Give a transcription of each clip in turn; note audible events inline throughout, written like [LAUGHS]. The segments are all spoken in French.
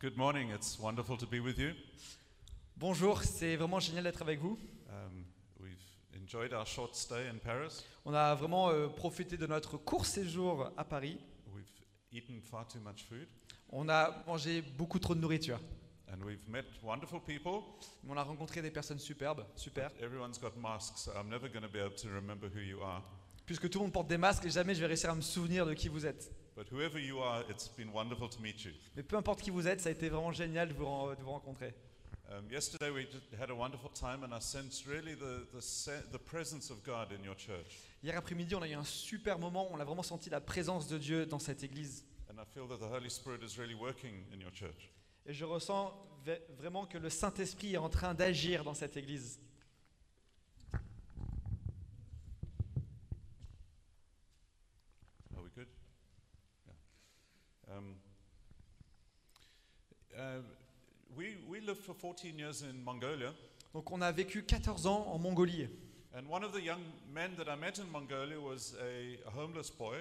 Good morning. It's wonderful to be with you. Bonjour, c'est vraiment génial d'être avec vous. Um, we've enjoyed our short stay in Paris. On a vraiment euh, profité de notre court séjour à Paris. We've eaten far too much food, On a mangé beaucoup trop de nourriture. and we've met wonderful people. On a rencontré des personnes superbes, super. Everyone's got masks, so I'm never going to be able to remember who you are. Puisque tout le monde porte des masques et jamais je vais réussir à me souvenir de qui vous êtes. But whoever you are, it's been wonderful to meet you. Mais peu importe qui vous êtes, ça a été vraiment génial de vous, ren- de vous rencontrer. Um, yesterday we did, had a wonderful time, and I sensed really the, the, se- the presence of God in your church. Hier après-midi, on a eu un super moment. On a vraiment senti la présence de Dieu dans cette église. And I feel that the Holy Spirit is really working in your church. Et je ressens ve- vraiment que le Saint-Esprit est en train d'agir dans cette église. Are we good? Yeah. Um, uh, we, we lived for 14 years in Mongolia, Donc on a vécu 14 ans en Mongolie. and one of the young men that I met in Mongolia was a, a homeless boy,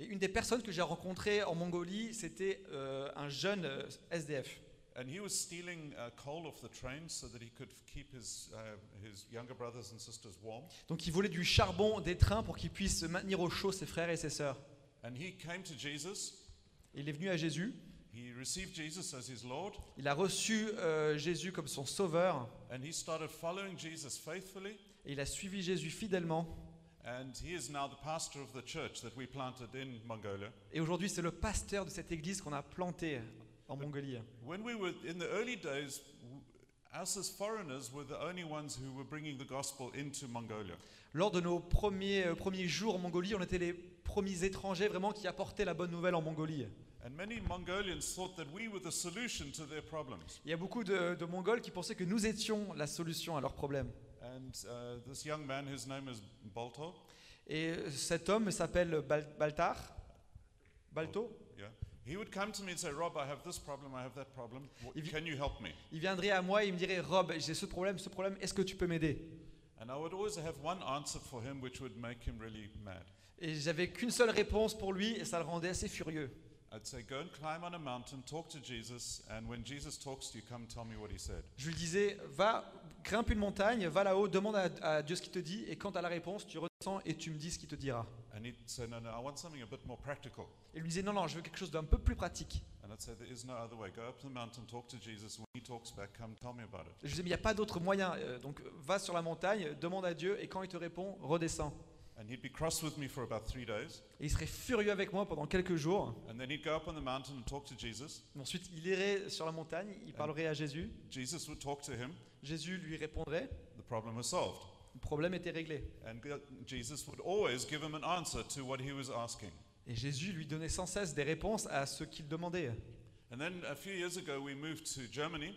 Et une des personnes que j'ai rencontrées en Mongolie, c'était euh, un jeune euh, SDF. and he was stealing uh, coal off the train so that he could keep his, uh, his younger brothers and sisters warm. Donc il volait du charbon des trains pour qu'il puisse se maintenir au chaud ses frères et ses sœurs. And he came to Jesus. Et il est venu à Jésus. He received Jesus as his Lord, Il a reçu euh, Jésus comme son sauveur. and he started following Jesus faithfully. Et il a suivi Jésus fidèlement. And he is now the pastor of the church that we planted in Mongolia. Et aujourd'hui, c'est le pasteur de cette église qu'on a plantée en Mongolie. When we were in the early days, w- us as foreigners were the only ones who were bringing the gospel into Mongolia. Lors de nos premiers, euh, premiers jours en Mongolie, on était les premiers étrangers vraiment qui apportaient la bonne nouvelle en Mongolie. And many Mongolians thought that we were the solution to their problems. Il y a beaucoup de, de Mongols qui pensaient que nous étions la solution à leurs problèmes. And this young man, his name is Balto, Et cet homme s'appelle Bal- Baltar. Balto? Yeah, he would come to me and say, Rob, I have this problem, I have that problem. W- If you- Can you help me? Il viendrait à moi et il me dirait Rob, j'ai ce problème, ce problème, est-ce que tu peux m'aider? And I would always have one answer for him which would make him really mad. Et j'avais qu'une seule réponse pour lui et ça le rendait assez furieux. I'd say, Go and climb on a mountain, talk to Jesus, and when Jesus talks to you, come tell me what he said. Je lui disais Va, grimpe une montagne, va là-haut, demande à, à Dieu ce qu'il te dit et quand tu as la réponse, tu redescends et tu me dis ce qu'il te dira. And he'd say, No, no, I want something a bit more practical. Et il lui disait Non, non, je veux quelque chose d'un peu plus pratique. And I'd say, There is no other way. Go up the mountain, talk to Jesus. When he talks back, come tell me about it. Je lui disais Mais il n'y a pas d'autre moyen. Euh, Donc va sur la montagne, demande à Dieu et quand il te répond, redescends. And he'd be cross with me for about three days. Et il serait furieux avec moi pendant quelques jours. And then he'd go up on the mountain and talk to Jesus. Ensuite, il irait sur la montagne, il parlerait à Jésus. Jesus would talk to him. Jésus lui répondrait. The problem was solved. Le problème était réglé. And Jesus would always give him an answer to what he was asking. Et Jésus lui donnait sans cesse des réponses à ce qu'il demandait. And then a few years ago, we moved to Germany.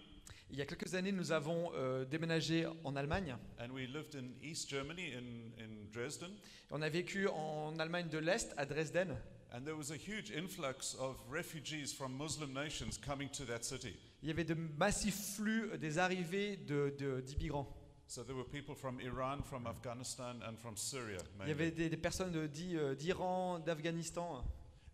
Il y a quelques années, nous avons euh, déménagé en Allemagne. And we lived in East Germany, in, in Dresden. On a vécu en Allemagne de l'Est, à Dresden. And there was a huge influx of refugees from Muslim nations coming to that city. Il y avait de massifs flux euh, des arrivées de- de- d'immigrants. So there were people from Iran, from Afghanistan, and from Syria. Il y mainly. avait des, des personnes euh, d'Iran, d'Afghanistan.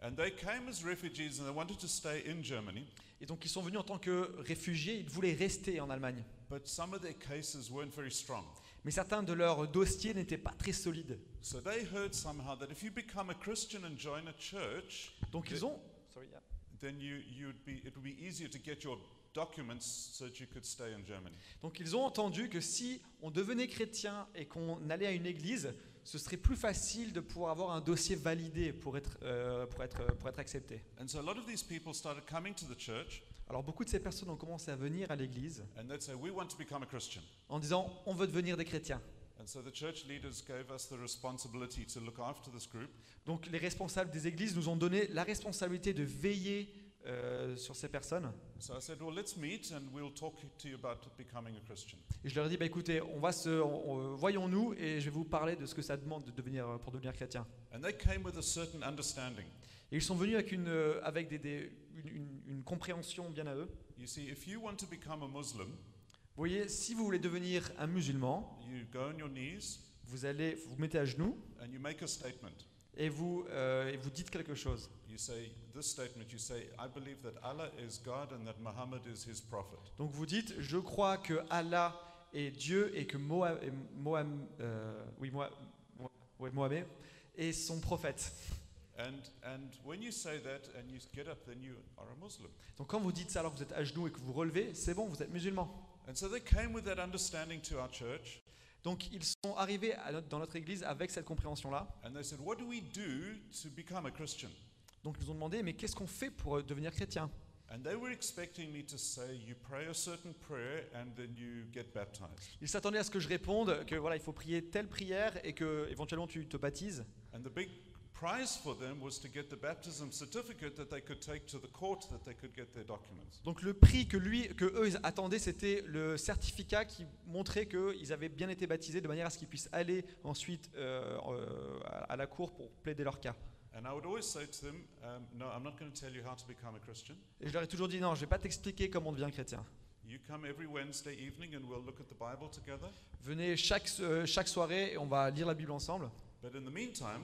And they came as refugees and they wanted to stay in Germany. Et donc ils sont venus en tant que réfugiés, ils voulaient rester en Allemagne. But some of their cases weren't very strong. Mais certains de leurs dossiers n'étaient pas très solides. So they heard somehow that if you become a Christian and join a church, Donc ils ont... Sorry, yeah. then you, you'd be, it would be easier to get your documents so that you could stay in Germany. Donc ils ont entendu que si on devenait chrétien et qu'on allait à une église, ce serait plus facile de pouvoir avoir un dossier validé pour être, euh, pour être, pour être accepté. And so a lot of these people started coming to the church Alors beaucoup de ces personnes ont commencé à venir à l'église and they'd say, We want to become a Christian. en disant on veut devenir des chrétiens. And so the church leaders gave us the responsibility to look after this group. Donc les responsables des églises nous ont donné la responsabilité de veiller euh, sur ces personnes. So I said, Well, let's meet and we'll talk to you about becoming a Christian. Et je leur ai dit bah, écoutez, on va se, on- on- voyons-nous et je vais vous parler de ce que ça demande de devenir, pour devenir chrétien. And they came with a certain understanding. Et ils sont venus avec une, euh, avec des, des- une, une- une compréhension bien à eux. You see, if you want to become a Muslim, Vous voyez, si vous voulez devenir un musulman, you go on your knees vous allez vous mettez à genoux and you make a statement. Et vous, euh, et vous dites quelque chose. You say this statement, you say, I believe that Allah is God and that Muhammad is his prophet. Donc vous dites, je crois que Allah est Dieu et que Moa- et Moham- euh, oui, Mohamed est son prophète. And, and when you say that and you get up, then you are a Muslim. Donc quand vous dites ça alors que vous êtes à genoux et que vous relevez, c'est bon, vous êtes musulman. And so they came with that understanding to our church Donc ils sont arrivés notre- dans notre église avec cette compréhension-là. and they said, What do we do to become a Christian? Donc ils nous ont demandé, mais qu'est-ce qu'on fait pour euh, devenir chrétien? And they were expecting me to say, You pray a certain prayer and then you get baptized. Ils s'attendaient à ce que je réponde que voilà, il faut prier telle prière et que éventuellement tu te baptises. And the big prize for them was to get the baptism certificate that they could take to the court that they could get their documents. Donc le prix que lui, que eux ils attendaient, c'était le certificat qui montrait qu'ils avaient bien été baptisés de manière à ce qu'ils puissent aller ensuite euh, euh, à la cour pour plaider leur cas. And I would always say to them, No, I'm not going to tell you how to become a Christian. Et je leur ai toujours dit non, je vais pas t'expliquer comment on devient chrétien. You come every Wednesday evening and we'll look at the Bible together. Venez chaque, euh, chaque soirée et on va lire la Bible ensemble. But in the meantime,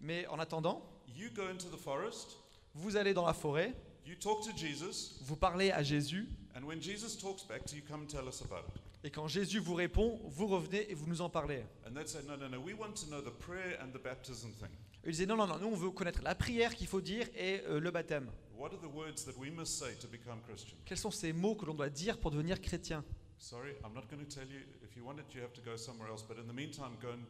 Mais en attendant, you go into the forest, vous allez dans la forêt, you talk to Jesus, vous parlez à Jésus, and when Jesus talks back to you, come tell us about it. et quand Jésus vous répond, vous revenez et vous nous en parlez. Ils disaient non, non, non, nous on veut connaître la prière qu'il faut dire et euh, le baptême. Quels sont ces mots que l'on doit dire pour devenir chrétien? Sorry, I'm not going to tell you. If you want it, you have to go somewhere else. But in the meantime, go and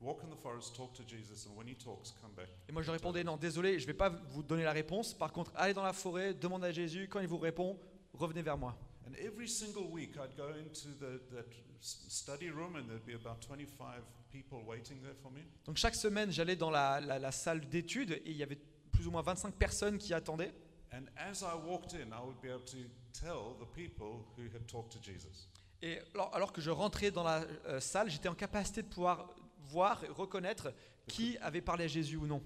walk in the forest, talk to Jesus, and when he talks, come back. Et moi je répondais non, désolé, je ne vais pas vous donner la réponse. Par contre, allez dans la forêt, demandez à Jésus. Quand il vous répond, revenez vers moi. And every single week, I'd go into the, that s- study room, and there'd be about 25 people waiting there for me. Donc chaque semaine, j'allais dans la, la- la salle d'études et il y avait plus ou moins 25 personnes qui attendaient. And as I walked in, I would be able to tell the people who had talked to Jesus. Et alors, alors que je rentrais dans la euh, salle, j'étais en capacité de pouvoir voir et reconnaître qui avait parlé à Jésus ou non.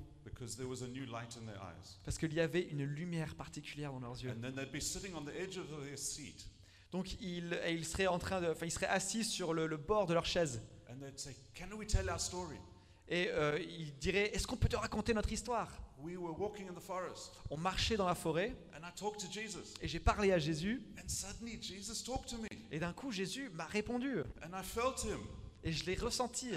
Parce qu'il y avait une lumière particulière dans leurs yeux. Donc ils, et ils seraient en train de, enfin, ils seraient assis sur le, le bord de leur chaise. Et euh, ils diraient, est-ce qu'on peut te raconter notre histoire? On marchait dans la forêt et j'ai parlé à Jésus. Et d'un coup, Jésus m'a répondu. Et je l'ai ressenti.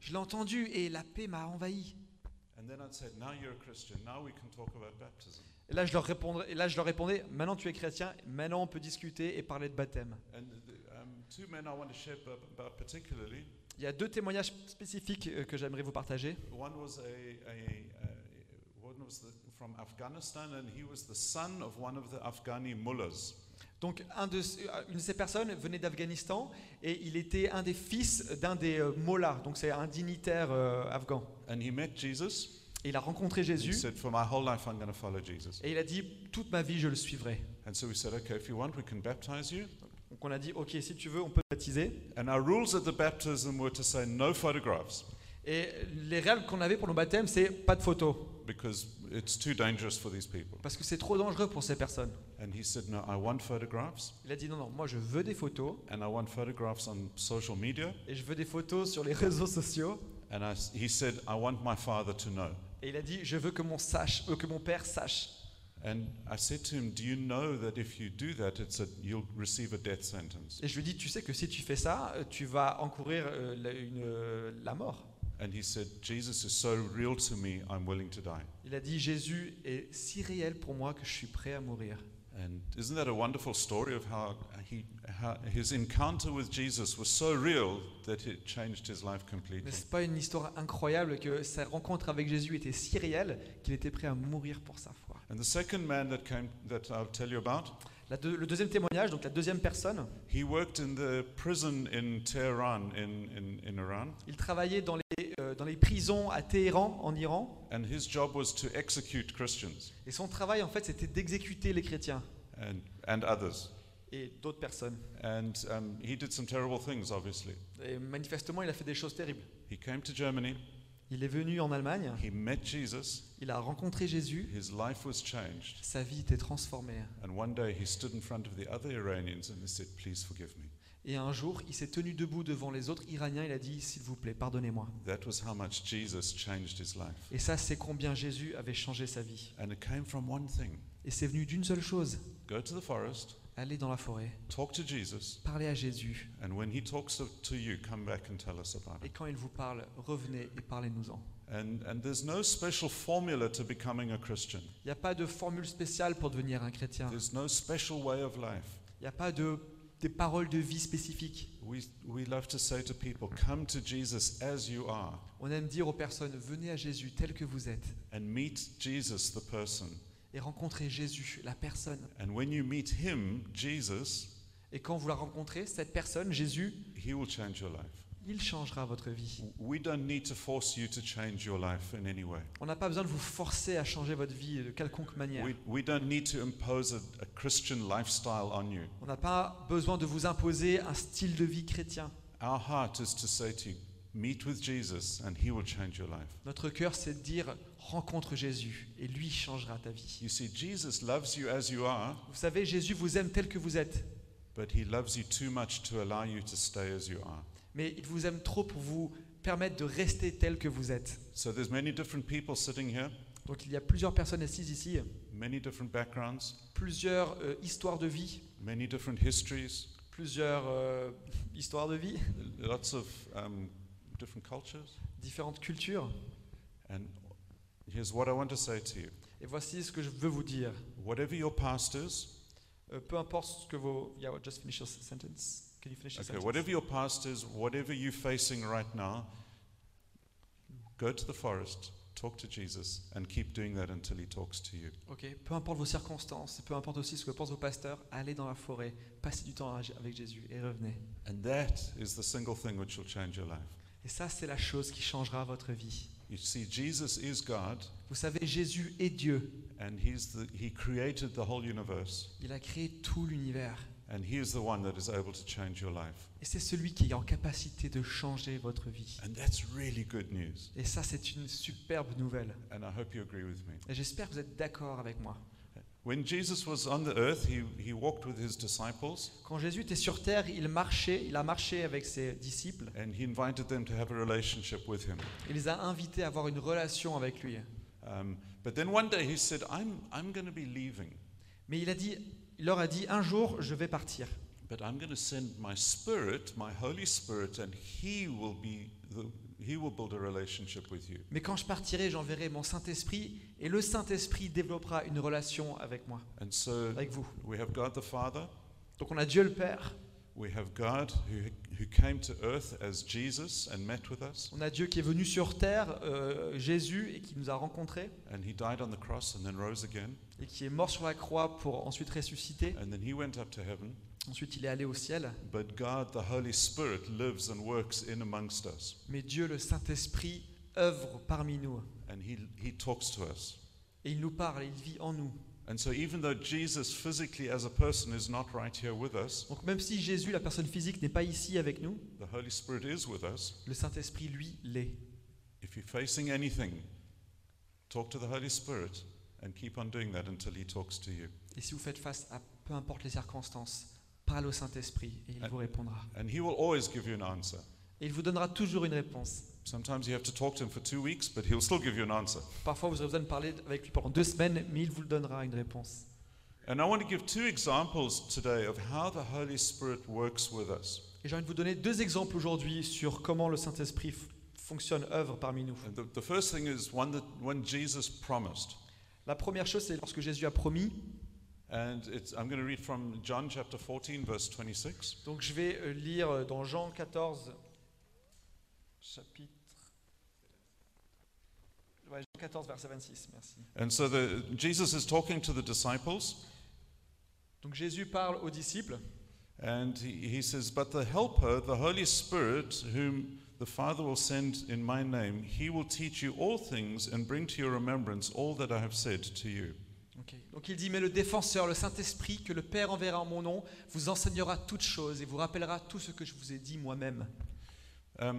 Je l'ai entendu et la paix m'a envahi. And then I'd say, Now you're a Christian. Now we can talk about baptism. Et là, je leur répondrais, et là, je leur répondais, maintenant tu es chrétien, maintenant on peut discuter et parler de baptême. Il y a deux témoignages spécifiques euh, que j'aimerais vous partager. Donc, un de, euh, une de ces personnes venait d'Afghanistan et il était un des fils d'un des euh, mollahs, donc c'est un dignitaire euh, afghan. And he met Jesus. Et il a rencontré He Jésus said, For my whole life, I'm going to follow Jesus. et il a dit toute ma vie je le suivrai. And so we said, Okay, if you want, we can baptize you. Donc on a dit ok si tu veux on peut te baptiser. And our rules at the baptism were to say no photographs Et les règles qu'on avait pour nos baptêmes c'est pas de photos because it's too dangerous for these people. parce que c'est trop dangereux pour ces personnes. And he said, No, I want photographs, Il a dit non non moi je veux des photos and I want photographs on social media. et je veux des photos sur les réseaux sociaux. And I he said, I want my father to know. Et il a dit je veux que mon sache euh, que mon père sache. And I said to him, Do you know that if you do that, it's a, you'll receive a death sentence? Et je lui dis tu sais que si tu fais ça euh, tu vas encourir euh, la, une, euh, la mort. And he said, Jesus is so real to me, I'm willing to die. Il a dit Jésus est si réel pour moi que je suis prêt à mourir. And isn't that a wonderful story of how, he, how his encounter with Jesus was so real that it changed his life completely? N'est-ce pas une histoire incroyable que sa rencontre avec Jésus était si réelle qu'il était prêt à mourir pour sa foi And the second man that came, that I'll tell you about, La deux- Le deuxième témoignage, donc la deuxième personne, he worked in the prison in Tehran in, in, in Iran. il travaillait dans les, dans les prisons à Téhéran, en Iran, And his job was to execute Christians et son travail en fait c'était d'exécuter les chrétiens and, and others. et d'autres personnes. And um, he did some terrible things, obviously. Et manifestement, il a fait des choses terribles. He came to Germany, Il est venu en Allemagne, he met Jesus, il a rencontré Jésus, his life was changed. sa vie était transformée. And one day he stood in front of the other Iranians and he said, Please forgive me. Et un jour, il s'est tenu debout devant les autres Iraniens. Il a dit S'il vous plaît, pardonnez-moi. That was how much Jesus changed his life. Et ça, c'est combien Jésus avait changé sa vie. And it came from one thing Et c'est venu d'une seule chose go to the forest, aller dans la forêt, talk to Jesus, parler à Jésus. and when he talks to- to you, come back and tell us about Et it. quand il vous parle, revenez et parlez-nous-en. And, and there's no special formula to becoming a Christian, Il n'y a pas de formule spéciale pour devenir un chrétien. there's no special way of life. Il n'y a pas de, des paroles de vie spécifiques. We, we love to say to people, come to Jesus as you are On aime dire aux personnes Venez à Jésus tel que vous êtes and meet Jesus, the person. et rencontrez Jésus, la personne. And when you meet him, Jesus, Et quand vous la rencontrez, cette personne, Jésus, he will change your life. Il changera votre vie. We don't need to force you to change your life in any way. On n'a pas besoin de vous forcer à changer votre vie de quelconque manière. We, we don't need to impose a, a Christian lifestyle on you. On n'a pas besoin de vous imposer un style de vie chrétien. Our heart is to say to you, meet with Jesus and he will change your life. Notre cœur, c'est de dire rencontre Jésus et lui changera ta vie. You see, Jesus loves you as you are, Vous savez, Jésus vous aime tel que vous êtes, but he loves you too much to allow you to stay as you are. Mais il vous aime trop pour vous permettre de rester tel que vous êtes. So there's many different people sitting here, Donc il y a plusieurs personnes assises ici, many different backgrounds, plusieurs euh, histoires de vie, many different histories, plusieurs euh, [LAUGHS] histoires de vie, lots of um, different cultures. différentes cultures. And here's what I want to say to you. Et voici ce que je veux vous dire. Whatever your past is, Euh, peu importe ce que vos... Yeah, just finish your sentence. Can you finish Okay, sentence? whatever your past is, whatever you're facing right now, go to the forest, talk to Jesus, and keep doing that until he talks to you. Ok, peu importe vos circonstances, peu importe aussi ce que pensent vos pasteurs, allez dans la forêt, passez du temps avec Jésus et revenez. And that is the single thing which will change your life. Et ça, c'est la chose qui changera votre vie. You see, Jesus is God, Vous savez, Jésus est Dieu. and he's the, he created the whole universe, Il a créé tout l'univers. And he is the one that is able to change your life. Et c'est celui qui est en capacité de changer votre vie. And that's really good news. Et ça, c'est une superbe nouvelle. And I hope you agree with me. Et j'espère que vous êtes d'accord avec moi. When Jesus was on the earth, he, he walked with his disciples, Quand Jésus était sur terre, il marchait, il a marché avec ses disciples. and he invited them to have a relationship with him. Il les a invités à avoir une relation avec lui. Um, but then one day he said, I'm, I'm going to be leaving. Mais il a dit, il leur a dit, un jour, je vais partir. But I'm going to send my spirit, my Holy Spirit, and He will be the, He will build a relationship with you. Mais quand je partirai, j'enverrai mon Saint-Esprit, et le Saint-Esprit développera une relation avec moi, And so avec vous. we have God the Father, Donc on a Dieu le Père, we have God who, who came to earth as Jesus and met with us, on a Dieu qui est venu sur terre, euh, Jésus, et qui nous a rencontrés, and He died on the cross and then rose again, et qui est mort sur la croix pour ensuite ressusciter. and then He went up to heaven. Ensuite, il est allé au ciel. But God, the Holy Spirit, lives and works in amongst us, Mais Dieu, le Saint-Esprit, œuvre parmi nous. and He, he talks to us. Et il nous parle, il vit en nous. And so, even though Jesus physically as a person is not right here with us, Donc même si Jésus, la personne physique, n'est pas ici avec nous, the Holy Spirit is with us. le Saint-Esprit, lui, l'est. If you're facing anything, talk to the Holy Spirit and keep on doing that until He talks to you. Et si vous faites face à peu importe les circonstances, parlez au Saint-Esprit et il vous répondra. And He will always give you an answer. Et il vous donnera toujours une réponse. Sometimes you have to talk to Him for two weeks, but He'll still give you an answer. Parfois, vous aurez besoin de parler avec lui pendant deux semaines, mais il vous donnera une réponse. And I want to give two examples today of how the Holy Spirit works with us. Et j'ai envie de vous donner deux exemples aujourd'hui sur comment le Saint-Esprit fonctionne, œuvre parmi nous. And the, the first thing is one that when Jesus promised. La première chose, c'est lorsque Jésus a promis. And it's, I'm going to read from John chapter 14, verse 26. Donc je vais euh, lire euh, dans Jean 14, chapitre. Ouais, Jean 14, verset 26, merci. And so the, Jesus is talking to the disciples, Donc Jésus parle aux disciples. and he, he says, But the Helper, the Holy Spirit, whom the Father will send in my name, he will teach you all things and bring to your remembrance all that I have said to you. Ok. Donc il dit, mais le défenseur, le Saint-Esprit, que le Père enverra en mon nom, vous enseignera toutes choses et vous rappellera tout ce que je vous ai dit moi-même. Um,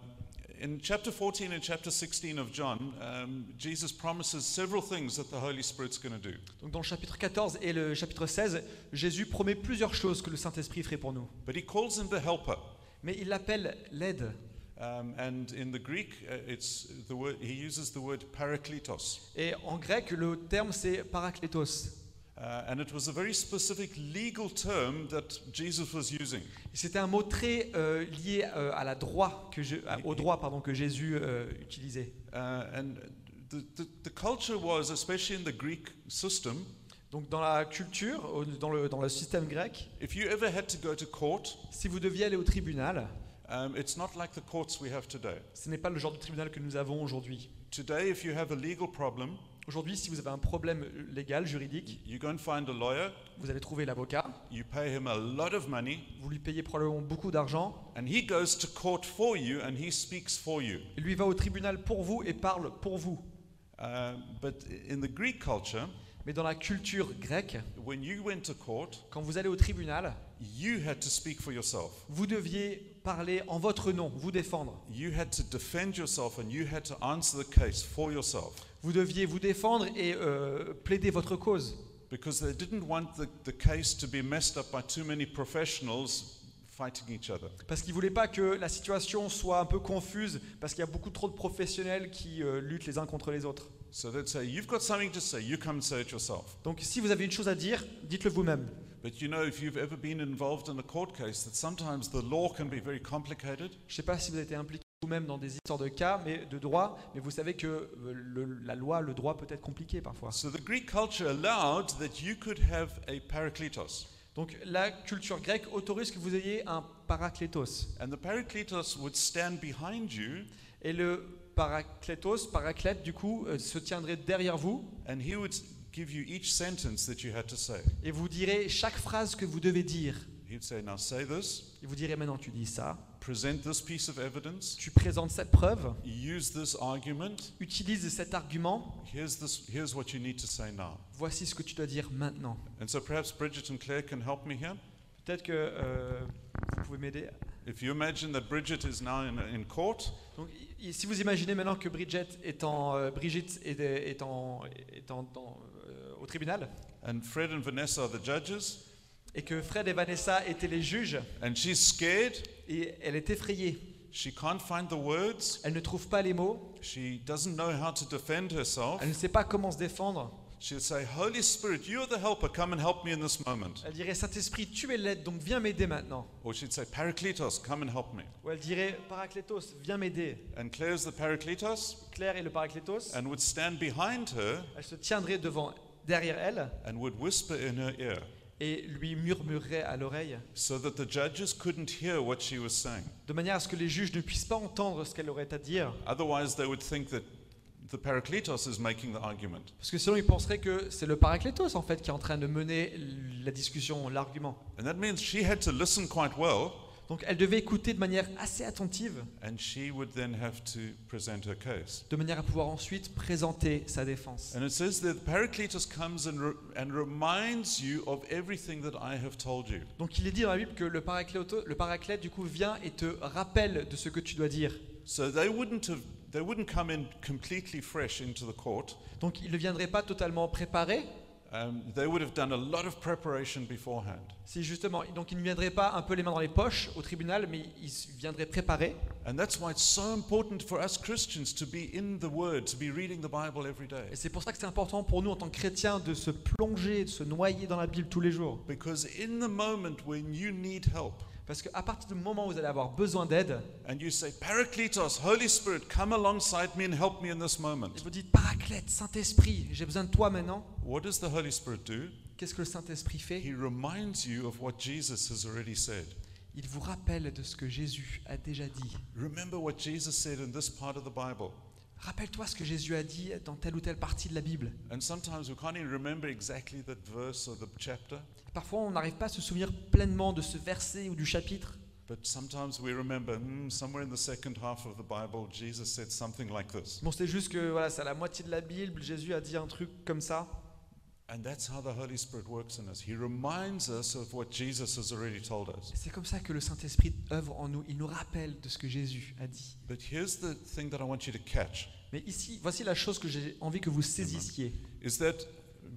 in chapter 14 and chapter 16 of John, um, Jesus promises several things that the Holy Spirit's going to do. Donc dans le chapitre 14 et le chapitre 16, Jésus promet plusieurs choses que le Saint-Esprit ferait pour nous. But he calls him the helper. Mais il l'appelle l'aide. Um, and in the Greek, uh, it's the word, he uses the word parakletos. Et en grec, le terme c'est parakletos. Uh, and it was a very specific legal term that Jesus was using. C'était un mot très euh, lié euh, à la droit que je- à- au droit pardon, que Jésus euh, utilisait. Uh, and the, the, the culture was, especially in the Greek system, Donc dans la culture, dans le, dans le système grec, if you ever had to go to court, si vous deviez aller au tribunal, um, it's not like the courts we have today. ce n'est pas le genre de tribunal que nous avons aujourd'hui. Today, if you have a legal problem, Aujourd'hui, si vous avez un problème légal, juridique, you go and find a lawyer, vous allez trouver l'avocat, you pay him a lot of money, vous lui payez probablement beaucoup d'argent, and he goes to court for you and he speaks for you. et lui va au tribunal pour vous et parle pour vous. Uh, but in the Greek culture, Mais dans la culture grecque, when you went to court, quand vous allez au tribunal, you had to speak for yourself. vous deviez parler en votre nom, vous défendre. You had to defend yourself and you had to answer the case for yourself Vous deviez vous défendre et euh, plaider votre cause. because they didn't want the, the case to be messed up by too many professionals fighting each other. Parce qu'ils ne voulaient pas que la situation soit un peu confuse, parce qu'il y a beaucoup trop de professionnels qui euh, luttent les uns contre les autres. So they'd say, You've got something to say, you come and say it yourself. Donc si vous avez une chose à dire, dites-le vous-même. But you know, if you've ever been involved in a court case, that sometimes the law can be very complicated. Je ne sais pas si vous avez été impliqué vous-même dans des histoires de cas, mais de droit, mais vous savez que euh, le- la loi, le droit peut être compliqué parfois. So the Greek culture allowed that you could have a parakletos. Donc la culture grecque autorise que vous ayez un parakletos. And the parakletos would stand behind you Et le parakletos, paraclète, du coup, euh, se tiendrait derrière vous and he would give you each sentence that you had to say. et vous direz chaque phrase que vous devez dire. He'd say, Now say this, Il vous dirait maintenant tu dis ça, present this piece of evidence, tu présentes cette preuve, use this argument, utilise cet argument, here's, this, here's what you need to say now. voici ce que tu dois dire maintenant. And so perhaps Bridget and Claire can help me here. Peut-être que euh, vous pouvez m'aider. If you imagine that Bridget is now in, in court, Donc, si vous imaginez maintenant que Bridget est en, euh, Brigitte est, est en- est en- dans, euh, au tribunal and Fred and Vanessa are the judges, et que Fred et Vanessa étaient les juges and she's scared, et elle est effrayée, she can't find the words, elle ne trouve pas les mots, she doesn't know how to defend herself, elle ne sait pas comment se défendre. she'll say, Holy Spirit, you're the helper, come and help me in this moment. Elle dirait Saint-Esprit, tu es l'aide, donc viens m'aider maintenant. Or she'd say, Parakletos, come and help me. Ou elle dirait Paraclétos, viens m'aider. And Claire's the Parakletos Claire est le Paraclétos. and would stand behind her Elle se tiendrait devant, derrière elle and would whisper in her ear et lui murmurerait à l'oreille, so that the judges couldn't hear what she was saying. de manière à ce que les juges ne puissent pas entendre ce qu'elle aurait à dire. Otherwise, they would think that the Parakletos is making the argument. Parce que sinon, ils penseraient que c'est le Paraclétos en fait qui est en train de mener la discussion, l'argument. And that means she had to listen quite well, Donc elle devait écouter de manière assez attentive, and she would then have to present her case. de manière à pouvoir ensuite présenter sa défense. And it says that Paracletos comes and, re- and reminds you of everything that I have told you. Donc il est dit dans la Bible que le Paracléto- le Paraclète du coup vient et te rappelle de ce que tu dois dire. So they wouldn't have, they wouldn't come in completely fresh into the court. Donc il ne viendrait pas totalement préparé, Um, they would have done a lot of preparation beforehand. si justement, donc il ne viendrait pas un peu les mains dans les poches au tribunal, mais il viendrait préparé. And that's why it's so important for us Christians to be in the Word, to be reading the Bible every day. Et c'est pour ça que c'est important pour nous en tant que chrétiens de se plonger, de se noyer dans la Bible tous les jours. Because in the moment when you need help, Parce qu'à partir du moment où vous allez avoir besoin d'aide, and you say, Parakletos, Holy Spirit, come alongside me and help me in this et moment, vous dites Paraclète, Saint-Esprit, j'ai besoin de toi maintenant. What does the Holy Spirit do? Qu'est-ce que le Saint-Esprit fait? He reminds you of what Jesus has already said. Il vous rappelle de ce que Jésus a déjà dit. Remember what Jesus said in this part of the Bible. Rappelle-toi ce que Jésus a dit dans telle ou telle partie de la Bible. And sometimes we can't even remember exactly that verse or the chapter, Parfois, on n'arrive pas à se souvenir pleinement de ce verset ou du chapitre, but sometimes we remember, hmm, somewhere in the second half of the Bible, Jesus said something like this. Bon, c'est juste que voilà, c'est à la moitié de la Bible, Jésus a dit un truc comme ça. And that's how the Holy Spirit works in us. He reminds us of what Jesus has already told us. Et C'est comme ça que le Saint-Esprit œuvre en nous. Il nous rappelle de ce que Jésus a dit. But here's the thing that I want you to catch Mais ici, voici la chose que j'ai envie que vous saisissiez. is that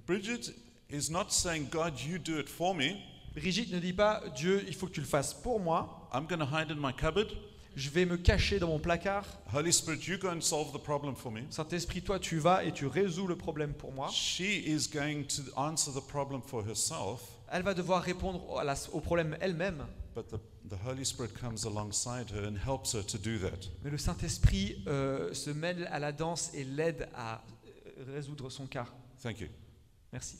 Bridget is not saying, God, you do it for me. Brigitte ne dit pas Dieu, il faut que tu le fasses pour moi. I'm going to hide in my cupboard. Je vais me cacher dans mon placard. Holy Spirit, you go and solve the problem for me. Saint-Esprit, toi, tu vas et tu résous le problème pour moi. She is going to answer the problem for herself, Elle va devoir répondre au problème elle-même. but the, the Holy Spirit comes alongside her and helps her to do that. Mais le Saint-Esprit euh, se mêle à la danse et l'aide à euh, résoudre son cas. Thank you. Merci.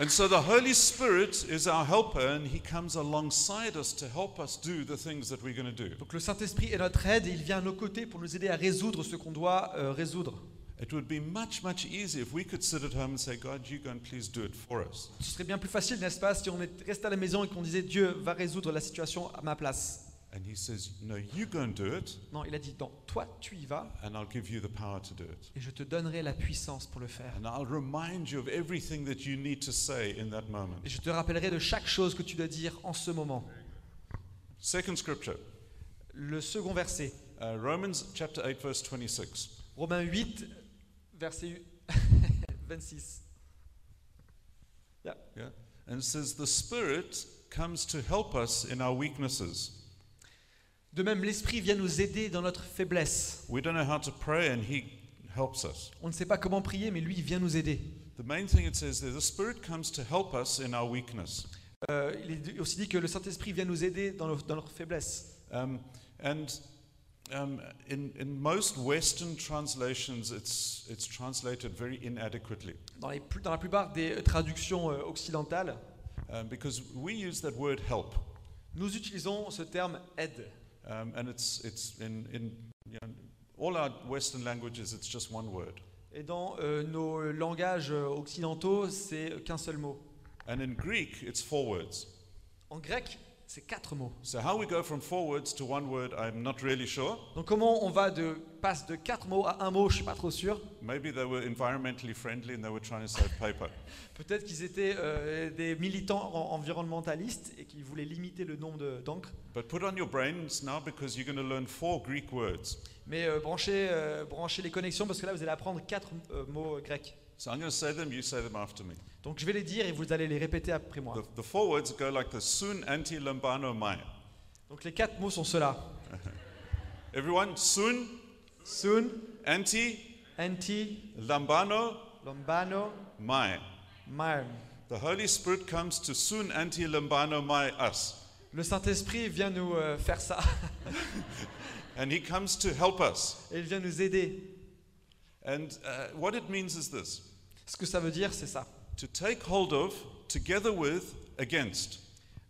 And so the Holy Spirit is our helper, and He comes alongside us to help us do the things that we're going to do. Donc le Saint-Esprit est notre aide et il vient à nos côtés pour nous aider à résoudre ce qu'on doit euh, résoudre. It would be much, much easier if we could sit at home and say, God, you go and please do it for us. Ce serait bien plus facile, n'est-ce pas, si on est resté à la maison et qu'on disait Dieu va résoudre la situation à ma place. And He says, No, you go and do it, Non, il a dit non, toi tu y vas and I'll give you the power to do it. et je te donnerai la puissance pour le faire. And I'll remind you of everything that you need to say in that moment. Et je te rappellerai de chaque chose que tu dois dire en ce moment. Second scripture, Le second verset, uh, Romans chapter 8, verse 26. Romains 8, verset 26. [LAUGHS] Yeah. And it says, The Spirit comes to help us in our weaknesses. De même, l'Esprit vient nous aider dans notre faiblesse. We don't know how to pray, and He helps us. On ne sait pas comment prier, mais lui, il vient nous aider. The main thing it says there, the Spirit comes to help us in our weakness. Euh, il est aussi dit que le Saint-Esprit vient nous aider dans, nos- dans notre faiblesse. Um, and um, in, in most Western translations, it's, it's translated very inadequately Dans, les plus- dans la plupart des traductions euh, occidentales, um, because we use that word help. nous utilisons ce terme aide. Um, and it's, it's in, in you know, all our Western languages, it's just one word. Et dans euh, nos langages euh, occidentaux, c'est qu'un seul mot. And in Greek, it's four words. En grec, c'est quatre mots. So how we go from four words to one word, I'm not really sure. Donc comment on va de passe de quatre mots à un mot, je suis pas trop sûr. Maybe they were environmentally friendly and they were trying to save paper. [LAUGHS] Peut-être qu'ils étaient euh, des militants en- environnementalistes et qu'ils voulaient limiter le nombre de- d'encre. But put on your brains now because you're going to learn four Greek words. Mais euh, branchez, euh, branchez les connexions parce que là vous allez apprendre quatre euh, mots grecs. So I'm going to say them, you say them after me. Donc je vais les dire et vous allez les répéter après moi. The, the four words go like this sun anti lambano mai. Donc les quatre mots sont ceux-là. [LAUGHS] Everyone, sun Sun, anti anti, lambano lombano, mai. marm. The Holy Spirit comes to sun anti lambano mai us. Le Saint-Esprit vient nous euh, faire ça [LAUGHS] And he comes to help us. et il vient nous aider. And uh, what it means is this Ce que ça veut dire, c'est ça. to take hold of, together with, against.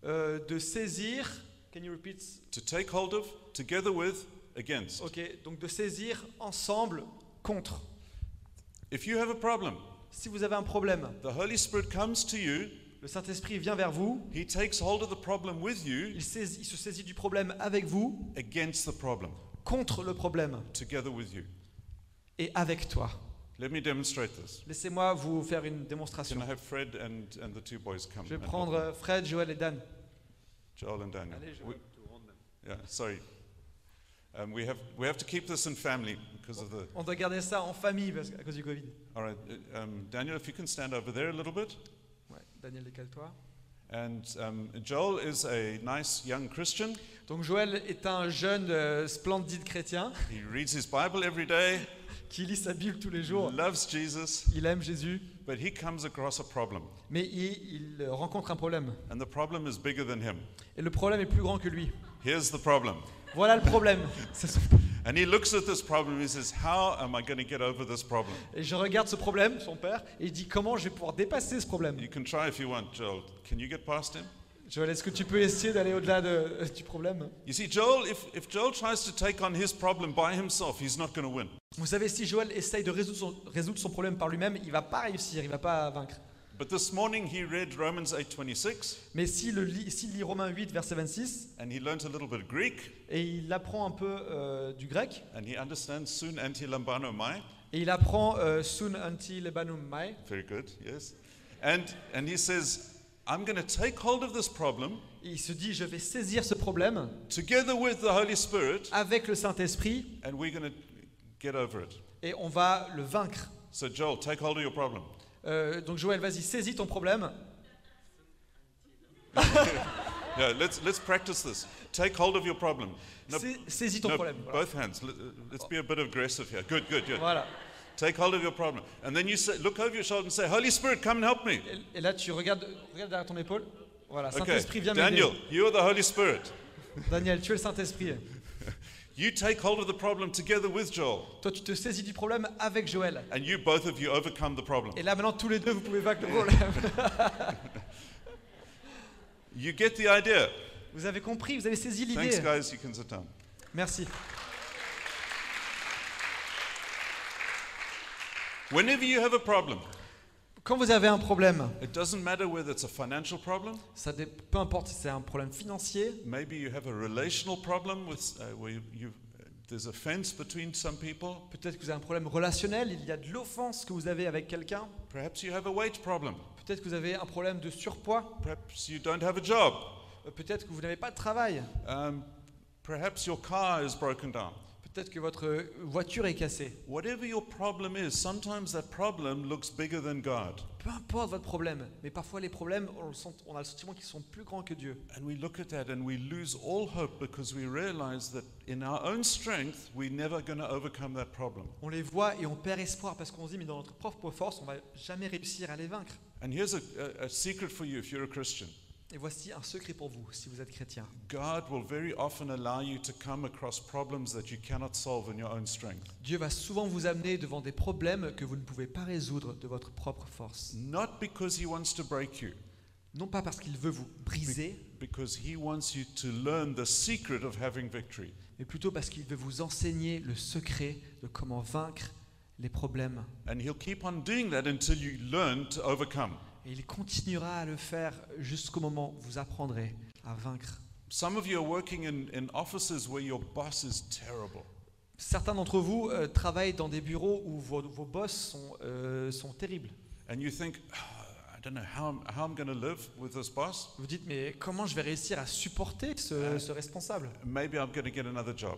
Euh, de saisir. Can you repeat? To take hold of, together with, against. Ok, donc de saisir ensemble contre. If you have a problem, Si vous avez un problème, the Holy Spirit comes to you, le Saint-Esprit vient vers vous, he takes hold of the problem with you, il, saisit- il se saisit du problème avec vous, against the problem, contre le problème together with you. Et avec toi. Let me demonstrate this. Laissez-moi vous faire une démonstration. I have Fred and, and the two boys come? Je vais prendre euh, Fred, Joël et Dan. Joel and Daniel. Allez, Joël. We- yeah, sorry. Um, we, have, we have to keep this in family because of the. On doit garder ça en famille parce, à cause du Covid. All right, uh, um, Daniel, if you can stand over there a little bit. Ouais, Daniel, décale-toi. And um, Joel is a nice young Christian. Donc Joël est un jeune euh, splendide chrétien He reads his Bible every day, qui lit sa Bible tous les jours. loves Jesus, Il aime Jésus, but he comes across a problem. mais il, il rencontre un problème. And the problem is bigger than him. Et le problème est plus grand que lui. Here's the problem. Voilà le problème. [LAUGHS] C'est son- And he looks at this problem. He says, How am I going to get over this problem? Et je regarde ce problème, son père, et il dit comment je vais pouvoir dépasser ce problème? You can try if you want, Joel. Can you get past him? Joël, est-ce que tu peux essayer d'aller au-delà de- du problème? You see, Joel, if, if Joel tries to take on his problem by himself, he's not going to win. Vous savez, si Joël essaye de résoudre son, résoudre son problème par lui-même, il va pas réussir, il va pas vaincre. But this morning he read Romans 8:26 Mais s'il lit, s'il lit Romains 8, verset 26, and he learnt a little bit of Greek et il apprend un peu euh, du grec, and he understands sun anti lambano mai. Et il apprend euh, Sun anti lebanum mai. Very good, yes. And, and he says, I'm going to take hold of this problem Et il se dit, je vais saisir ce problème together with the Holy Spirit avec le Saint-Esprit and we're going to get over it. et on va le vaincre. So, Joel, take hold of your problem. Euh, donc Joël, vas-y, saisis ton problème. [LAUGHS] Yeah, let's, let's practice this. Take hold of your problem. No, Sais- Saisis ton no, problème. Voilà. both hands. Let- Let's be a bit aggressive here. Good, good, good. Voilà. Take hold of your problem. And then you say, look over your shoulder and say, Holy Spirit, come and help me. Et, là, tu regardes, regarde derrière ton épaule. Voilà. Saint-Esprit, viens m'aider. Daniel, you are the Holy Spirit. [LAUGHS] Daniel, tu es le Saint-Esprit. [LAUGHS] You take hold of the problem together with Joel. Toi, tu te saisis du problème avec Joël. And you, both of you, overcome the problem. Et là, maintenant, tous les deux, vous pouvez vaincre le [LAUGHS] problème. You get the idea. Vous avez compris, vous avez saisi l'idée. Thanks, guys. You can sit down. Merci. Whenever you have a problem, Quand vous avez un problème, it doesn't matter whether it's a financial problem, ça dé- peu importe si c'est un problème financier, maybe you have a relational problem with uh, where you, you, there's offense between some people, peut-être que vous avez un problème relationnel, il y a de l'offense que vous avez avec quelqu'un, perhaps you have a weight problem, peut-être que vous avez un problème de surpoids, perhaps you don't have a job, euh, peut-être que vous n'avez pas de travail, um, perhaps your car is broken down. Peut-être que votre voiture est cassée. Whatever your problem is, sometimes that problem looks bigger than God. Peu importe votre problème, mais parfois les problèmes, on, le sent- on a le sentiment qu'ils sont plus grands que Dieu. And we look at that and we lose all hope because we realize that in our own strength, we're never going to overcome that problem. On les voit et on perd espoir parce qu'on se dit, mais dans notre propre force, on va jamais réussir à les vaincre. And here's a, a, a secret for you if you're a Christian Et voici un secret pour vous, si vous êtes chrétien. God will very often allow you to come across problems that you cannot solve in your own strength. Dieu va souvent vous amener devant des problèmes que vous ne pouvez pas résoudre de votre propre force. Not because He wants to break you, Non pas parce qu'il veut vous briser, because He wants you to learn the secret of having victory. mais plutôt parce qu'il veut vous enseigner le secret de comment vaincre les problèmes. And He'll keep on doing that until you learn to overcome. Et il continuera à le faire jusqu'au moment où vous apprendrez à vaincre. Some of you are working in, in offices where your boss is terrible. Certains d'entre vous euh, travaillent dans des bureaux où vos, vos boss sont, euh, sont terribles. And you think, "Ah, I don't know how I'm, how I'm going to live with this boss. Vous dites, mais comment je vais réussir à supporter ce, ce responsable? Maybe I'm going to get another job.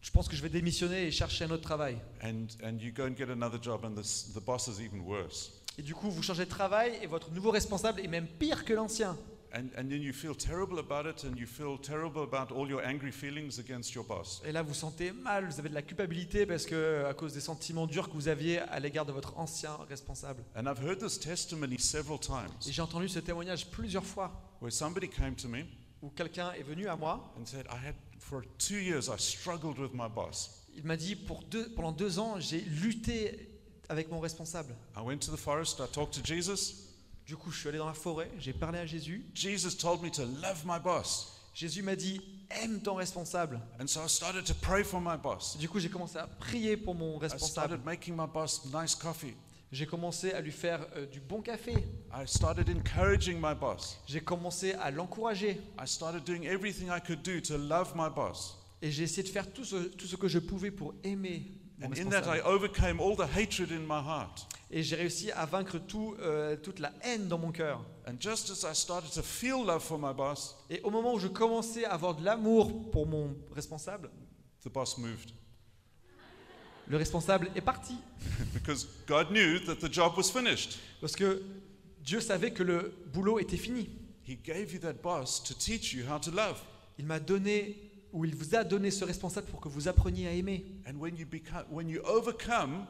Je pense que je vais démissionner et chercher un autre travail. And, and you go and get another job, and the boss is even worse. Et du coup, vous changez de travail et votre nouveau responsable est même pire que l'ancien. And, and then you feel terrible about it, and you feel terrible about all your angry feelings against your boss. Et là, vous sentez mal, vous avez de la culpabilité parce que à cause des sentiments durs que vous aviez à l'égard de votre ancien responsable. And I've heard this testimony several Et times j'ai entendu ce témoignage plusieurs fois where somebody came to me où quelqu'un est venu à moi. and said, I had, for two years, I struggled with my boss. Il m'a dit pour deux, pendant deux ans, j'ai lutté avec mon responsable. I went to the forest, I talked to Jesus. Du coup, je suis allé dans la forêt, j'ai parlé à Jésus. Jesus told me to love my boss. Jésus m'a dit aime ton responsable. And so I started to pray for my boss. Du coup, j'ai commencé à prier pour mon I responsable. started making my boss nice coffee. J'ai commencé à lui faire euh, du bon café. I started encouraging my boss. J'ai commencé à l'encourager. I started doing everything I could do to love my boss. Et j'ai essayé de faire tout ce, tout ce que je pouvais pour aimer And in that, I responsable. overcame all the hatred in my heart. Et j'ai réussi à vaincre tout, euh, toute la haine dans mon cœur. And just as I started to feel love for my boss, Et au moment où je commençais à avoir de l'amour pour mon responsable, the boss moved. le responsable est parti. [LAUGHS] because God knew that the job was finished. Parce que Dieu savait que le boulot était fini. He gave you that boss to teach you how to love. Il m'a donné, ou il vous a donné ce responsable pour que vous appreniez à aimer. And when you, become, when you overcome,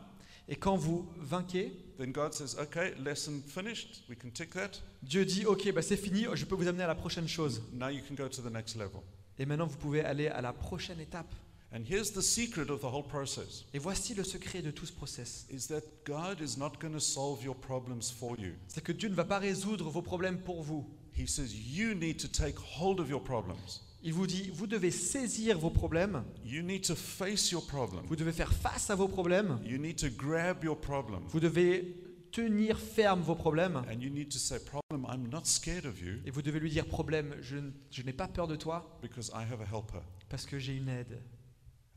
Et quand vous vainquez, then God says, okay, lesson finished. We can tick that. Dieu dit, ok, bah c'est fini, je peux vous amener à la prochaine chose. Now you can go to the next level. Et maintenant, vous pouvez aller à la prochaine étape. And here's the secret of the whole process Et voici le secret de tout ce process. is that God is not going to solve your problems for you. C'est que Dieu ne va pas résoudre vos problèmes pour vous. He says you need to take hold of your problems. Il vous dit, vous devez saisir vos problèmes, You need to face your problem. vous devez faire face à vos problèmes, You need to grab your problem. vous devez tenir ferme vos problèmes, And you need to say, Problem, I'm not scared of you et vous devez lui dire, problème, je, n'ai pas peur de toi because I have a helper. parce que j'ai une aide.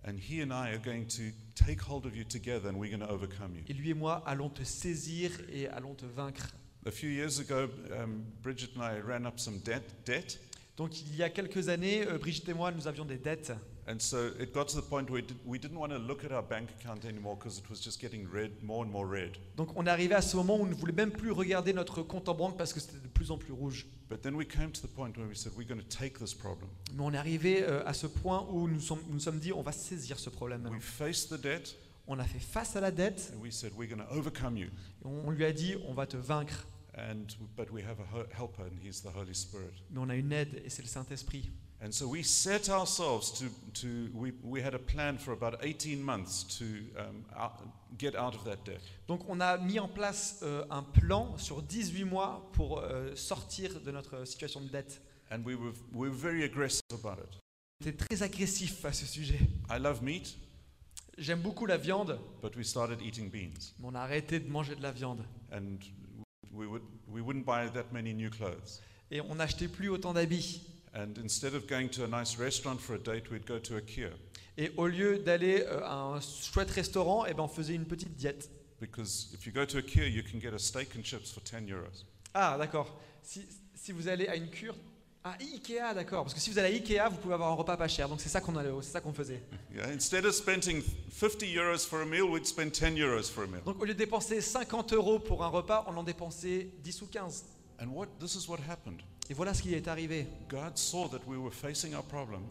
And he and I are going to take hold of you together and we're going to overcome you. Et lui et moi allons te saisir et allons te vaincre. A few years ago, um, Bridget and I ran up some debt, debt. Donc il y a quelques années, euh, Brigitte et moi, nous avions des dettes. And so it got to the point where we, did, we didn't want to look at our bank account anymore because it was just getting red, more and more red. Donc on est arrivé à ce moment où on ne voulait même plus regarder notre compte en banque parce que c'était de plus en plus rouge. But then we came to the point where we said, we're going to take this problem. Mais on est arrivé euh, à ce point où nous sommes, nous sommes dit on va saisir ce problème. We faced the debt On a fait face à la dette. and we said, we're going to overcome you. et On lui a dit on va te vaincre. And, but we have a ho- helper and he's the Holy Spirit. Mais on a une aide et c'est le Saint-Esprit. And so we set ourselves to, to we, we had a plan for about 18 months to um, out, get out of that debt. Donc on a mis en place euh, un plan sur 18 mois pour euh, sortir de notre situation de dette. And we were, we were very aggressive about it. J'étais très agressif à ce sujet. I love meat, J'aime beaucoup la viande, but we started eating beans. mais on a arrêté de manger de la viande. And we, would, we wouldn't buy that many new clothes. Et on n'achetait plus autant d'habits. And instead of going to a nice restaurant for a date, we'd go to IKEA Et au lieu d'aller euh, à un chouette restaurant, eh ben on faisait une petite diète. because if you go to IKEA, you can get a steak and chips for 10 euros. Ah, d'accord. Si, si vous allez à une cure. Ah, Ikea, d'accord. Parce que si vous allez à Ikea, vous pouvez avoir un repas pas cher. Donc c'est ça qu'on allait, c'est ça qu'on faisait. [LAUGHS] Yeah, instead of spending 50 euros for a meal, we'd spend 10 euros for a meal. Donc au lieu de dépenser 50 euros pour un repas, on en dépensait 10 ou 15. And what, this is what happened. Et voilà ce qui est arrivé. God saw that we were facing our problem.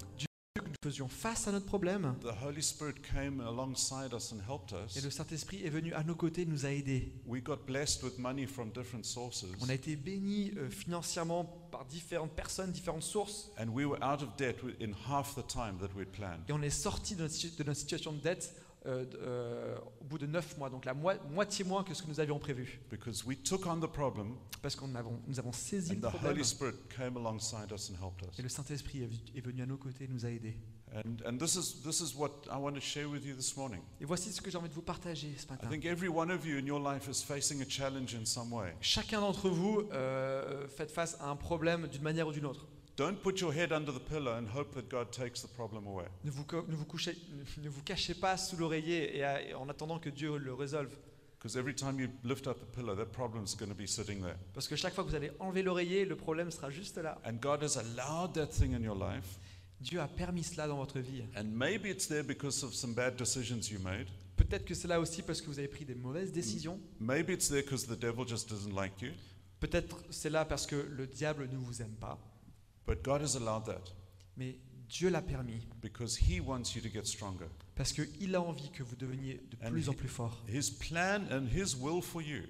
Nous faisions face à notre problème. The Holy Spirit came alongside us and helped Et le Saint-Esprit est venu à nos côtés, nous a aidés. We got blessed with money from different sources. On a été bénis euh, financièrement par différentes personnes, différentes sources. And we were out of debt wi- in half the time that we'd planned. Et on est sorti de notre situation de dette euh, euh, au bout de 9 mois. Donc la moi- moitié moins que ce que nous avions prévu. Because we took on the problem, Parce que nous avons, nous avons saisi and le the problème. Holy Spirit came alongside us and helped us. Et le Saint-Esprit est venu à nos côtés, nous a aidés. And, and this, is, this is what I want to share with you this morning. Et voici ce que j'ai envie de vous partager ce I matin. think every one of you in your life is facing a challenge in some way. Chacun d'entre vous euh, faites face à un problème d'une manière ou d'une autre. Don't put your head under the pillow and hope that God takes the problem away. Ne vous, co- ne vous, couchez- ne vous cachez pas sous l'oreiller et, à- et en attendant que Dieu le résolve. Because every time you lift up the pillow, that problem's going to be sitting there. Parce que chaque fois que vous allez enlever l'oreiller, le problème sera juste là. And God has allowed that thing in your life. Dieu a permis cela dans votre vie. And maybe it's there because of some bad decisions you made. Peut-être que c'est là aussi parce que vous avez pris des mauvaises décisions. Maybe it's there because the devil just doesn't like you. Peut-être c'est là parce que le diable ne vous aime pas. But God has allowed that Mais Dieu l'a permis because He wants you to get stronger. parce qu'il a envie que vous deveniez de And plus en plus fort. His plan and His will for you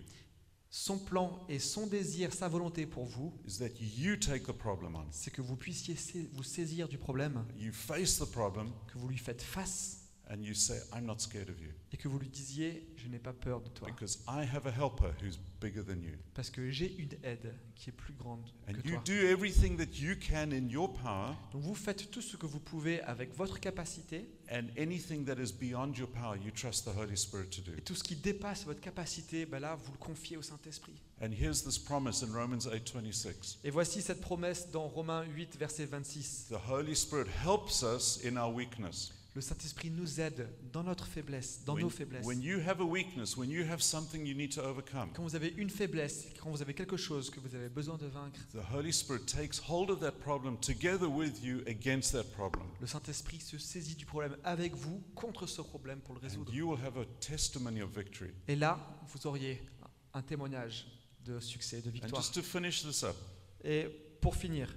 Son plan et son désir, sa volonté pour vous, is that you take the problem on. c'est que vous puissiez vous saisir du problème, You face the problem que vous lui faites face and you say, I'm not scared of you et que vous lui disiez Je n'ai pas peur de toi. because I have a helper who's bigger than you. Parce que j'ai une aide qui est plus grande And que you toi. do everything that you can in your power Donc vous faites tout ce que vous pouvez avec votre capacité and anything that is beyond your power, you trust the Holy Spirit to do. et tout ce qui dépasse votre capacité, ben là, vous le confiez au Saint-Esprit. And here's this promise in Romans 8:26. Et voici cette promesse dans Romains 8, verset 26. The Holy Spirit helps us in our weakness. Le Saint-Esprit nous aide dans notre faiblesse, dans when, nos faiblesses. when you have a weakness, when you have something you need to overcome, Quand vous avez une faiblesse, quand vous avez quelque chose que vous avez besoin de vaincre, the Holy Spirit takes hold of that problem together with you against that problem. le Saint-Esprit se saisit du problème avec vous contre ce problème pour le And résoudre. you will have a testimony of victory. Et là, vous auriez un témoignage de succès, de And victoire. just to finish this up, Et pour finir,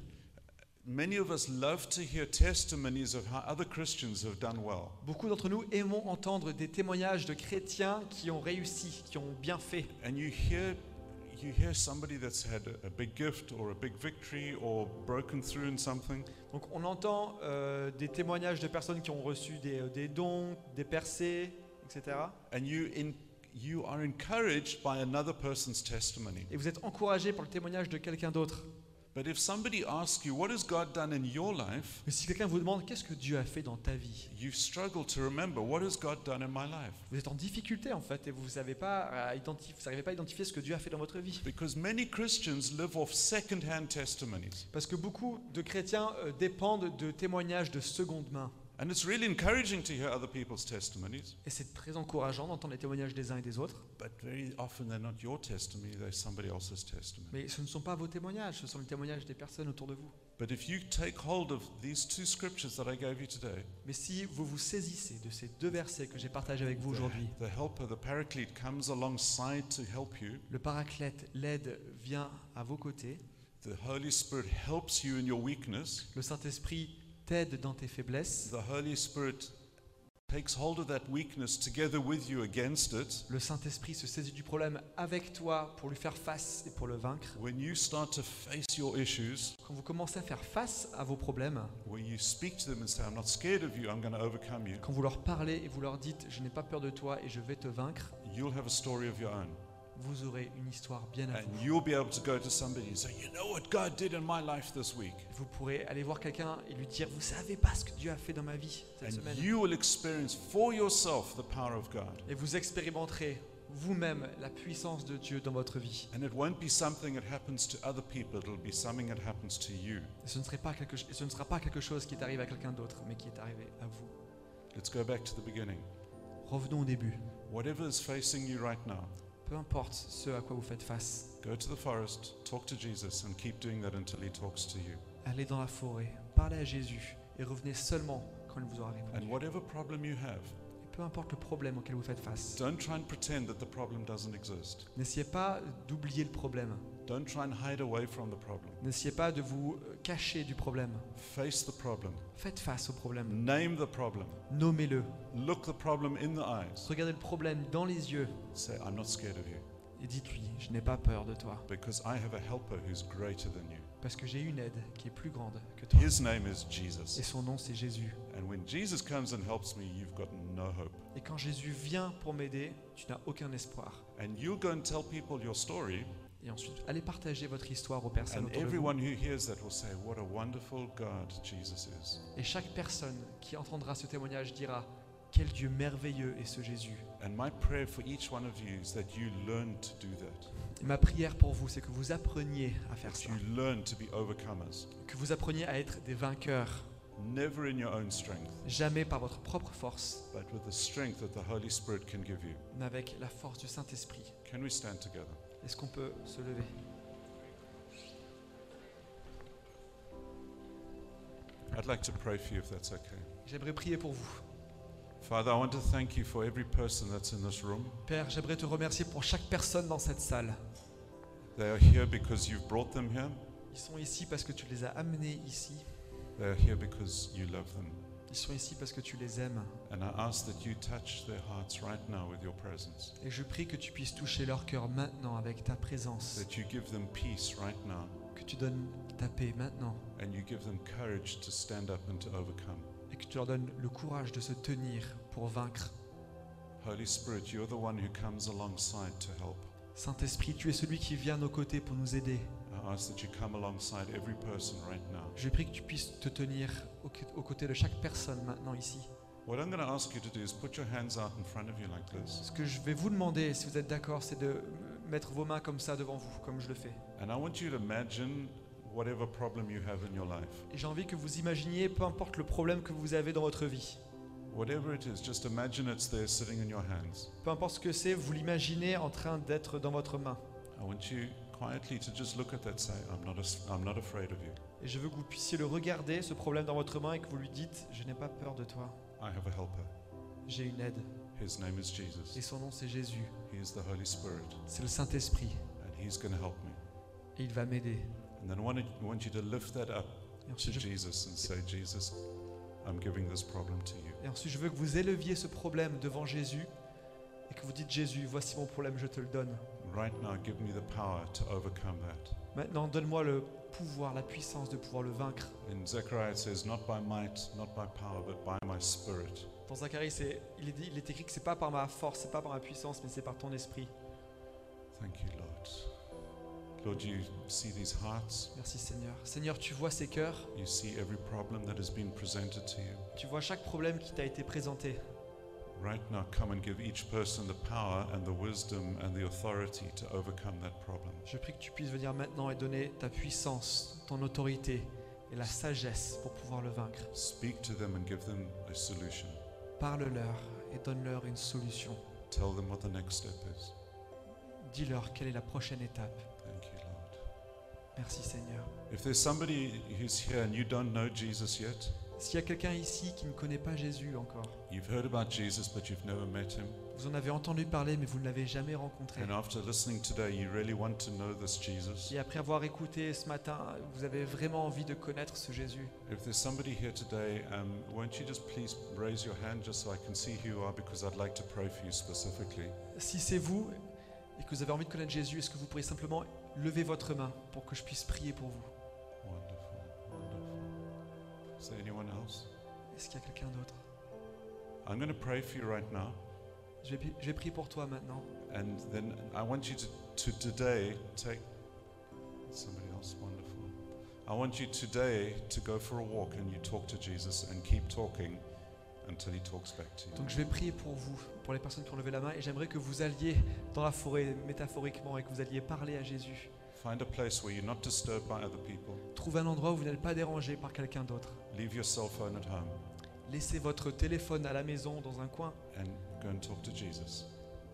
many of us love to hear testimonies of how other Christians have done well. beaucoup d'entre nous aimons entendre des témoignages de chrétiens qui ont réussi, qui ont bien fait. And you hear you hear somebody that's had a, big gift or a big victory or broken through in something, Donc on entend euh, des témoignages de personnes qui ont reçu des, euh, des dons, des percées, etc. and you in, you are encouraged by another person's testimony. Et vous êtes encouragé par le témoignage de quelqu'un d'autre. But if somebody asks you, What has God done in your life? Mais si quelqu'un vous demande qu'est-ce que Dieu a fait dans ta vie, you struggle to remember, What has God done in my life? vous êtes en difficulté en fait et vous n'arrivez pas à identifier, vous n'arrivez pas à identifier ce que Dieu a fait dans votre vie. Because many Christians live off second hand testimonies. Parce que beaucoup de chrétiens euh, dépendent de témoignages de seconde main. And it's really encouraging to hear other people's testimonies, Et c'est très encourageant d'entendre les témoignages des uns et des autres. but very often they're not your testimony, they're somebody else's testimony. Mais ce ne sont pas vos témoignages, ce sont les témoignages des personnes autour de vous. But if you take hold of these two scriptures that I gave you today, Mais si vous vous saisissez de ces deux versets que j'ai partagés avec vous aujourd'hui, the, the helper, the paraclete comes alongside to help you. le paraclète, l'aide, vient à vos côtés. The Holy Spirit helps you in your weakness. Le Saint-Esprit t'aide dans tes faiblesses. The Holy Spirit takes hold of that weakness together with you against it. Le Saint-Esprit se saisit du problème avec toi pour lui faire face et pour le vaincre. When you start to face your issues, Quand vous commencez à faire face à vos problèmes, where you speak to them and say, I'm not scared of you, I'm going to overcome you, quand vous leur parlez et vous leur dites je n'ai pas peur de toi et je vais te vaincre, you'll have a story of your own. Vous aurez une histoire bien à vous. you'll be able to go to somebody and say, You know what God did in my life this week? Vous pourrez aller voir quelqu'un et lui dire vous savez pas ce que Dieu a fait dans ma vie cette And semaine? you will experience for yourself the power of God. Et vous expérimenterez vous-même la puissance de Dieu dans votre vie. And it won't be something that happens to other people, it'll be something that happens to you. Et ce ne, serait pas quelque, et ce ne sera pas quelque chose qui est arrivé à quelqu'un d'autre, mais qui est arrivé à vous. Let's go back to the beginning. Revenons au début. Whatever is facing you right now, Peu importe ce à quoi vous faites face, go to the forest, talk to Jesus, and keep doing that until he talks to you. allez dans la forêt, parlez à Jésus et revenez seulement quand il vous aura répondu. And whatever problem you have, peu importe le problème auquel vous faites face, don't try and pretend that the problem doesn't exist. n'essayez pas d'oublier le problème. Don't try and hide away from the problem. N'essayez pas de vous euh, cacher du problème. Face the problem. Faites face au problème. Name the problem. Nommez-le. Look the problem in the eyes. Regardez le problème dans les yeux Say, I'm not scared of you et dites-lui, je n'ai pas peur de toi, because I have a helper who's greater than you. parce que j'ai une aide qui est plus grande que toi. His name is Et Jesus. son nom, c'est Jésus. And when Jesus comes and helps me, you've got no hope. Et quand Jésus vient pour m'aider, tu n'as aucun espoir. And you'll go and tell people your story, Et ensuite, allez partager votre histoire aux personnes autour de vous. everyone who hears that will say, What a wonderful God Jesus is. Et chaque personne qui entendra ce témoignage dira, quel Dieu merveilleux est ce Jésus. And my prayer for each one of you is that you learn to do that, Et ma prière pour vous, c'est que vous appreniez à faire that ça. you learn to be overcomers, Que vous appreniez à être des vainqueurs, never in your own strength, jamais par votre propre force, but with the strength that the Holy Spirit can give you. mais avec la force du Saint-Esprit. Can we stand together? Est-ce qu'on peut se lever? I'd like to pray for you if that's okay. J'aimerais prier pour vous. Father, I want to thank you for every person that's in this room. Père, j'aimerais te remercier pour chaque personne dans cette salle. They are here because you've brought them here. Ils sont ici parce que tu les as amenés ici. They are here because you love them. Ils sont ici parce que tu les aimes. And I ask that you touch their hearts right now with your presence, Et je prie que tu puisses toucher leur cœur maintenant avec ta présence. that you give them peace right now, Que tu donnes ta paix maintenant. and you give them courage to stand up and to overcome. Et que tu leur donnes le courage de se tenir pour vaincre. Holy Spirit, you're the one who comes alongside to help. Saint-Esprit, tu es celui qui vient à nos côtés pour nous aider. Je prie que tu puisses te tenir aux côtés de chaque personne maintenant ici. What I'm going to ask you to do is put your hands out in front of you like this. Ce que je vais vous demander, si vous êtes d'accord, c'est de mettre vos mains comme ça devant vous, comme je le fais. And I want you to imagine whatever problem you have in your life. Et j'ai envie que vous imaginiez, peu importe le problème que vous avez dans votre vie, Whatever it is, just imagine it's there sitting in your hands. peu importe ce que c'est, vous l'imaginez en train d'être dans votre main. I want you quietly to just look at that, say, I'm not, as- I'm not afraid of you. Et je veux que vous puissiez le regarder, ce problème dans votre main, et que vous lui dites, je n'ai pas peur de toi, I have a helper. j'ai une aide. His name is Et Jesus. son nom c'est Jésus, He is the Holy Spirit, c'est le Saint-Esprit, and He's going to help me. et il va m'aider. And then I want, I want you to lift that up Et to je, Jesus and say, Jesus, I'm giving this problem to you. et ensuite, je veux que vous éleviez ce problème devant Jésus, et que vous dites, Jésus, voici mon problème, je te le donne. Right now, give me the power to overcome that. Maintenant, donne-moi le pouvoir, la puissance de pouvoir le vaincre. In Zechariah, it says, Not by might, not by power, but by my spirit. Dans Zacharie, c'est- il, est dit- il est écrit que c'est pas par ma force, c'est pas par ma puissance, mais c'est par ton esprit. Thank you, Lord. Lord, you see these hearts? Merci Seigneur. Seigneur, tu vois ces cœurs, You see every problem that has been presented to you. tu vois chaque problème qui t'a été présenté. Right now, come and give each person the power and the wisdom and the authority to overcome that problem. Je prie que tu puisses venir maintenant et donner ta puissance, ton autorité et la sagesse pour pouvoir le vaincre. Speak to them and give them a solution. Parle-leur et donne-leur une solution. Tell them what the next step is. Dis-leur quelle est la prochaine étape. Thank you, Lord. Merci Seigneur. If there's somebody who's here and you don't know Jesus yet, S'il y a quelqu'un ici qui ne connaît pas Jésus encore, you've heard about Jesus but you've never met him, vous en avez entendu parler mais vous ne l'avez jamais rencontré. and after listening today you really want to know this Jesus, Et après avoir écouté ce matin, vous avez vraiment envie de connaître ce Jésus. if there's somebody here today, um, won't you just please raise your hand just so I can see who you are because I'd like to pray for you specifically. Si c'est vous et que vous avez envie de connaître Jésus, est-ce que vous pourriez simplement lever votre main pour que je puisse prier pour vous? Is there anyone else? Est-ce qu'il y a quelqu'un d'autre? I'm going to pray for you right now. je vais, je vais prier pour toi maintenant. And then I want you to, to today take somebody else wonderful. I want you today to go for a walk and you talk to Jesus and keep talking until he talks back to you. Donc je vais prier pour vous, pour les personnes qui ont levé la main, et j'aimerais que vous alliez dans la forêt métaphoriquement et que vous alliez parler à Jésus. Find a place where you're not disturbed by other people. Trouvez un endroit où vous n'êtes pas dérangé par quelqu'un d'autre. Leave your cell phone at home Laissez votre téléphone à la maison dans un coin and go and talk to Jesus.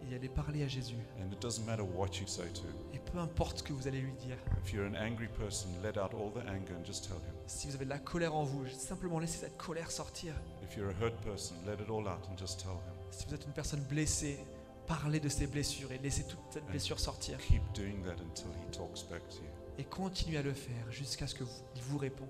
et allez parler à Jésus. And it doesn't matter what you say to him. Et peu importe ce que vous allez lui dire, If you're an angry person, let out all the anger and just tell him. si vous avez de la colère en vous, simplement laissez cette colère sortir. If you're a hurt person, let it all out and just tell him. Si vous êtes une personne blessée, parlez de ces blessures et laissez toute cette blessure sortir. Keep doing that until he talks back to you. Et continuez à le faire jusqu'à ce qu'il vous, il vous réponde.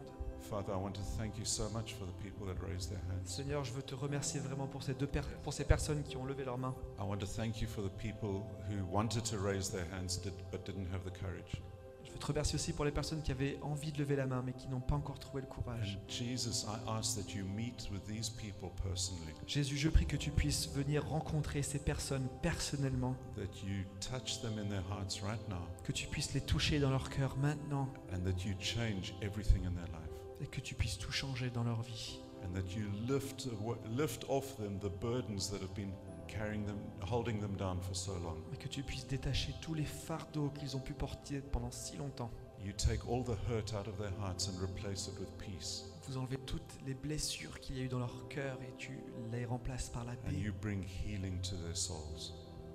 Father, I want to thank you so much for the people that raised their hands. Seigneur, je veux te remercier vraiment pour ces, deux per- pour ces personnes qui ont levé leurs mains. I want to thank you for the people who wanted to raise their hands did, but didn't have the courage. Je veux te remercier aussi pour les personnes qui avaient envie de lever la main mais qui n'ont pas encore trouvé le courage. And Jesus, I ask that you meet with these people personally, Jésus, je prie que tu puisses venir rencontrer ces personnes personnellement, that you touch them in their hearts right now, que tu puisses les toucher dans leur cœur maintenant and that you change everything in their life, et que tu puisses tout changer dans leur vie. and that you lift, lift off them the burdens that have been carrying them, holding them down for so long. Et que tu puisses détacher tous les fardeaux qu'ils ont pu porter pendant si longtemps. You take all the hurt out of their hearts and replace it with peace. Vous enlevez toutes les blessures qu'il y a eu dans leur cœur et tu les remplaces par la And paix. you bring healing to their souls.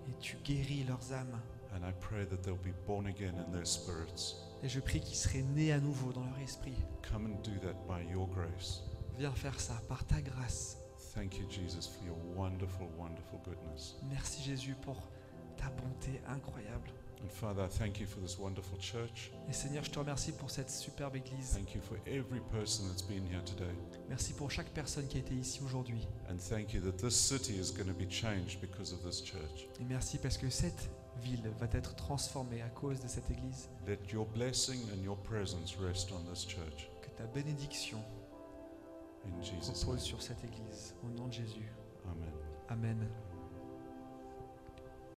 Et tu guéris leurs âmes. And I pray that they'll be born again in their spirits. Et je prie qu'ils seraient nés à nouveau dans leur esprit. Come and do that by your grace. Viens faire ça par ta grâce. Thank you, Jesus, for your wonderful, wonderful goodness. Merci Jésus pour ta bonté incroyable. And Father, I thank you for this wonderful church. Et Seigneur, je te remercie pour cette superbe église. Thank you for every person that's been here today. Merci pour chaque personne qui a été ici aujourd'hui. And thank you that this city is going to be changed because of this church. Et merci parce que cette ville va être transformée à cause de cette église. Let your blessing and your presence rest on this church. Que ta bénédiction In Jesus' repose name. sur cette église. Au nom de Jésus. Amen. Amen.